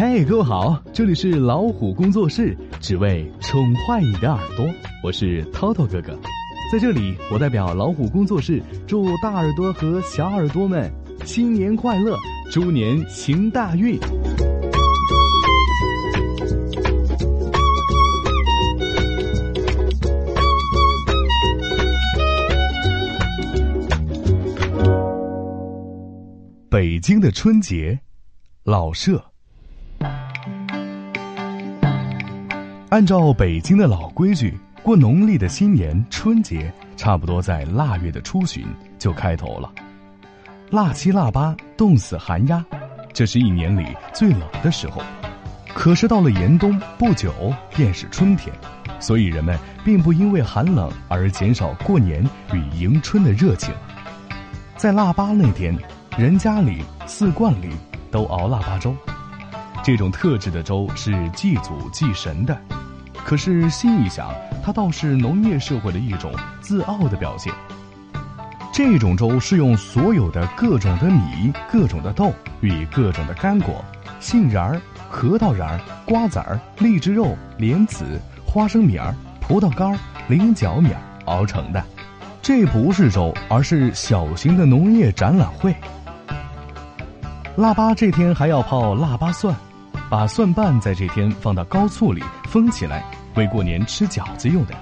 嘿，各位好，这里是老虎工作室，只为宠坏你的耳朵。我是涛涛哥哥，在这里，我代表老虎工作室祝大耳朵和小耳朵们新年快乐，猪年行大运。北京的春节，老舍。按照北京的老规矩，过农历的新年春节，差不多在腊月的初旬就开头了。腊七腊八，冻死寒鸦，这是一年里最冷的时候。可是到了严冬不久便是春天，所以人们并不因为寒冷而减少过年与迎春的热情。在腊八那天，人家里、寺观里都熬腊八粥，这种特制的粥是祭祖祭神的。可是心一想，它倒是农业社会的一种自傲的表现。这种粥是用所有的各种的米、各种的豆与各种的干果，杏仁儿、核桃仁儿、瓜子儿、荔枝肉、莲子、花生米儿、葡萄干、菱角米儿熬成的。这不是粥，而是小型的农业展览会。腊八这天还要泡腊八蒜，把蒜瓣在这天放到高醋里封起来。为过年吃饺子用的，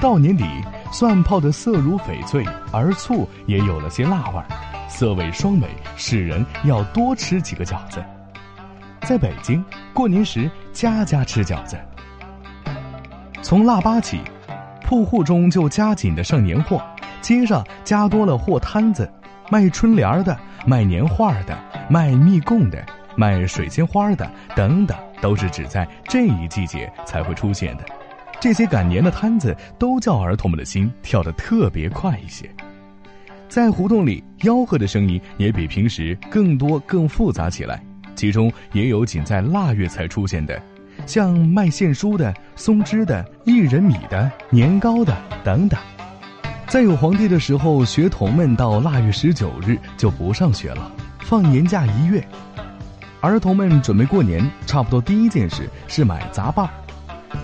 到年底蒜泡得色如翡翠，而醋也有了些辣味儿，色味双美，使人要多吃几个饺子。在北京过年时，家家吃饺子。从腊八起，铺户中就加紧的上年货，街上加多了货摊子，卖春联的，卖年画的，卖蜜供的，卖水仙花的，等等。都是只在这一季节才会出现的，这些赶年的摊子都叫儿童们的心跳得特别快一些。在胡同里吆喝的声音也比平时更多更复杂起来，其中也有仅在腊月才出现的，像卖线书的、松枝的、薏仁米的、年糕的等等。在有皇帝的时候，学童们到腊月十九日就不上学了，放年假一月。儿童们准备过年，差不多第一件事是买杂拌儿，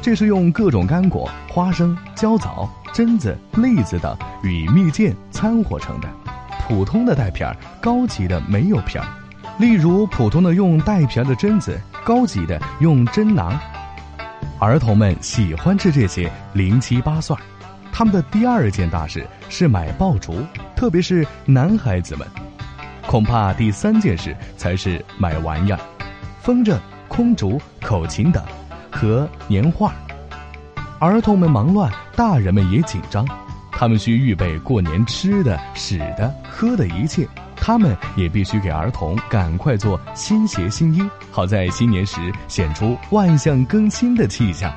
这是用各种干果、花生、焦枣、榛子、栗子等与蜜饯掺和成的。普通的带皮儿，高级的没有皮儿。例如，普通的用带皮儿的榛子，高级的用榛囊。儿童们喜欢吃这些零七八蒜。他们的第二件大事是买爆竹，特别是男孩子们。恐怕第三件事才是买玩意儿，风筝、空竹、口琴等，和年画。儿童们忙乱，大人们也紧张，他们需预备过年吃的、使的、喝的一切，他们也必须给儿童赶快做新鞋新衣，好在新年时显出万象更新的气象。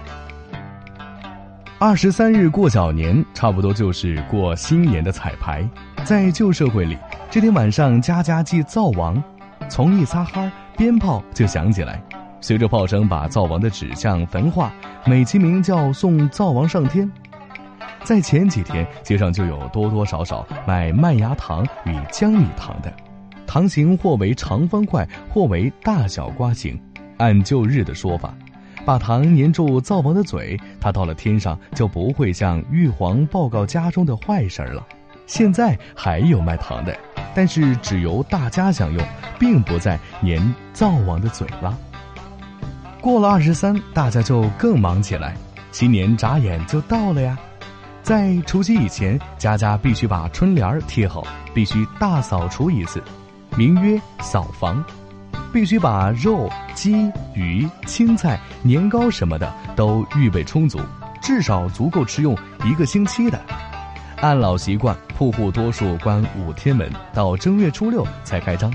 二十三日过小年，差不多就是过新年的彩排，在旧社会里。这天晚上，家家祭灶王，从一擦哈鞭炮就响起来，随着炮声把灶王的纸像焚化，美其名叫送灶王上天。在前几天，街上就有多多少少卖麦芽糖与江米糖的，糖形或为长方块，或为大小瓜形。按旧日的说法，把糖粘住灶王的嘴，他到了天上就不会向玉皇报告家中的坏事了。现在还有卖糖的。但是只由大家享用，并不在粘灶王的嘴巴。过了二十三，大家就更忙起来，新年眨眼就到了呀。在除夕以前，家家必须把春联儿贴好，必须大扫除一次，名曰扫房。必须把肉、鸡、鱼、青菜、年糕什么的都预备充足，至少足够吃用一个星期的。按老习惯，铺户多数关五天门，到正月初六才开张。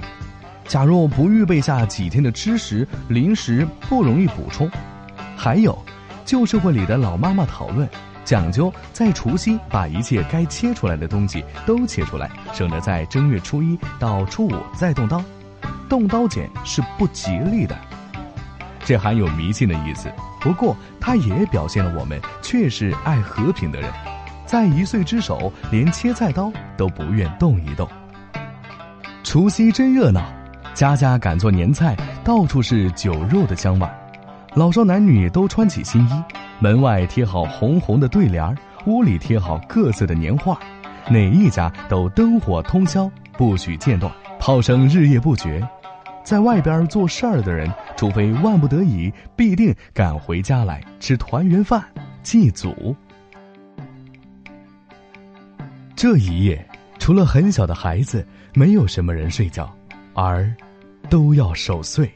假若不预备下几天的吃食零食，不容易补充。还有，旧社会里的老妈妈讨论，讲究在除夕把一切该切出来的东西都切出来，省得在正月初一到初五再动刀。动刀剪是不吉利的，这含有迷信的意思。不过，它也表现了我们确是爱和平的人。在一岁之首，连切菜刀都不愿动一动。除夕真热闹，家家赶做年菜，到处是酒肉的香味，老少男女都穿起新衣，门外贴好红红的对联屋里贴好各色的年画，哪一家都灯火通宵，不许间断，炮声日夜不绝。在外边做事儿的人，除非万不得已，必定赶回家来吃团圆饭，祭祖。这一夜，除了很小的孩子，没有什么人睡觉，而都要守岁。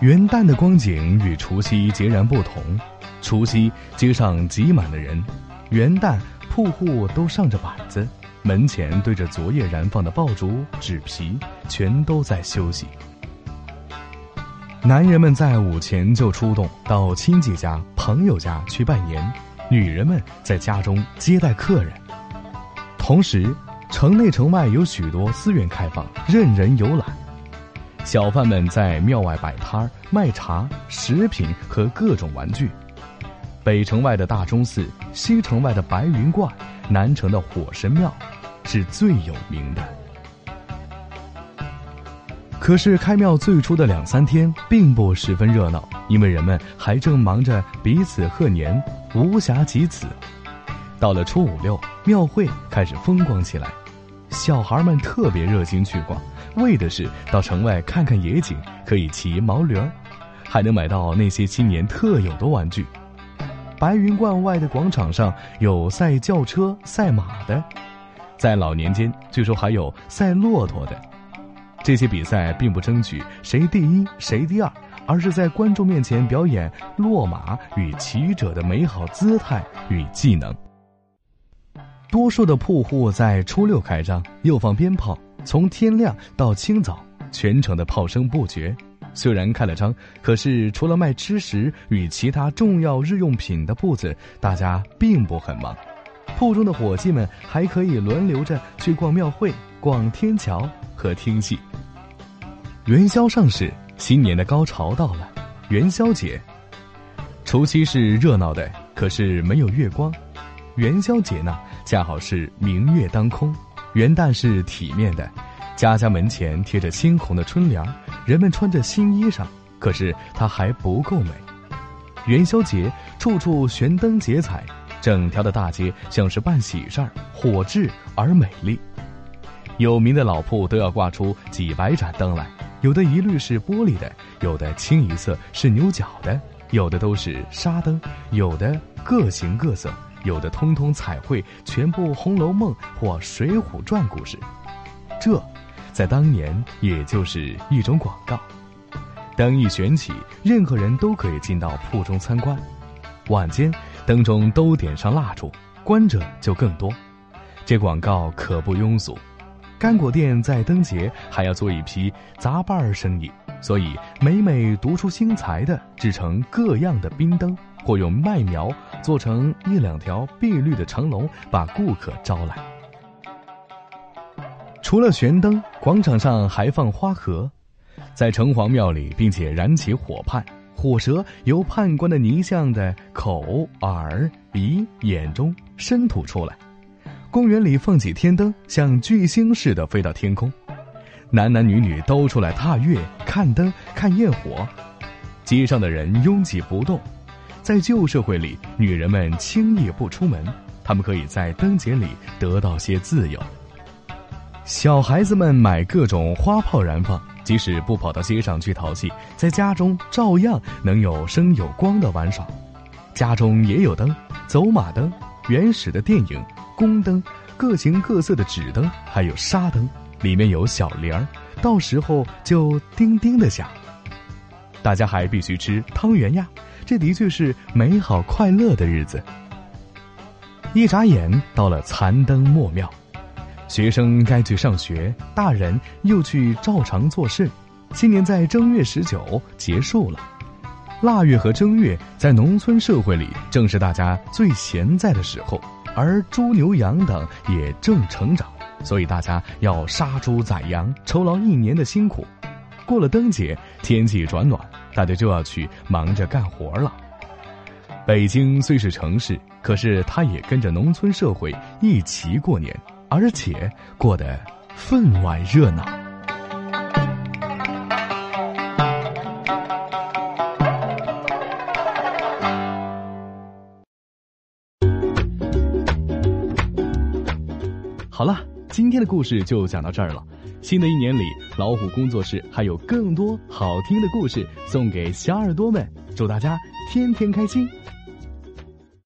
元旦的光景与除夕截然不同，除夕街上挤满了人，元旦铺户都上着板子。门前堆着昨夜燃放的爆竹、纸皮，全都在休息。男人们在午前就出动到亲戚家、朋友家去拜年，女人们在家中接待客人。同时，城内城外有许多寺院开放，任人游览。小贩们在庙外摆摊儿卖茶、食品和各种玩具。北城外的大钟寺，西城外的白云观，南城的火神庙。是最有名的。可是开庙最初的两三天并不十分热闹，因为人们还正忙着彼此贺年，无暇及此。到了初五六，庙会开始风光起来，小孩们特别热心去逛，为的是到城外看看野景，可以骑毛驴儿，还能买到那些青年特有的玩具。白云观外的广场上有赛轿车、赛马的。在老年间，据说还有赛骆驼的。这些比赛并不争取谁第一谁第二，而是在观众面前表演落马与骑者的美好姿态与技能。多数的铺户在初六开张，又放鞭炮，从天亮到清早，全城的炮声不绝。虽然开了张，可是除了卖吃食与其他重要日用品的铺子，大家并不很忙。铺中的伙计们还可以轮流着去逛庙会、逛天桥和听戏。元宵上市，新年的高潮到了。元宵节，除夕是热闹的，可是没有月光；元宵节呢，恰好是明月当空。元旦是体面的，家家门前贴着鲜红的春联人们穿着新衣裳，可是它还不够美。元宵节，处处悬灯结彩。整条的大街像是办喜事儿，火炽而美丽。有名的老铺都要挂出几百盏灯来，有的一律是玻璃的，有的清一色是牛角的，有的都是纱灯，有的各形各色，有的通通彩绘全部《红楼梦》或《水浒传》故事。这，在当年也就是一种广告。灯一悬起，任何人都可以进到铺中参观。晚间。灯中都点上蜡烛，观者就更多。这广告可不庸俗。干果店在灯节还要做一批杂拌儿生意，所以每每独出心裁的制成各样的冰灯，或用麦苗做成一两条碧绿的长龙，把顾客招来。除了悬灯，广场上还放花盒，在城隍庙里，并且燃起火畔。火蛇由判官的泥像的口、耳、鼻、眼中伸吐出来，公园里放起天灯，像巨星似的飞到天空，男男女女都出来踏月、看灯、看焰火，街上的人拥挤不动。在旧社会里，女人们轻易不出门，她们可以在灯节里得到些自由。小孩子们买各种花炮燃放。即使不跑到街上去淘气，在家中照样能有声有光的玩耍。家中也有灯，走马灯、原始的电影、宫灯、各形各色的纸灯，还有纱灯，里面有小铃儿，到时候就叮叮的响。大家还必须吃汤圆呀，这的确是美好快乐的日子。一眨眼到了残灯末庙。学生该去上学，大人又去照常做事。新年在正月十九结束了，腊月和正月在农村社会里正是大家最闲在的时候，而猪牛羊等也正成长，所以大家要杀猪宰羊，酬劳一年的辛苦。过了灯节，天气转暖，大家就要去忙着干活了。北京虽是城市，可是它也跟着农村社会一起过年。而且过得分外热闹。好啦今天的故事就讲到这儿了。新的一年里老虎工作室还有更多好听的故事送给小耳朵们祝大家天天开心。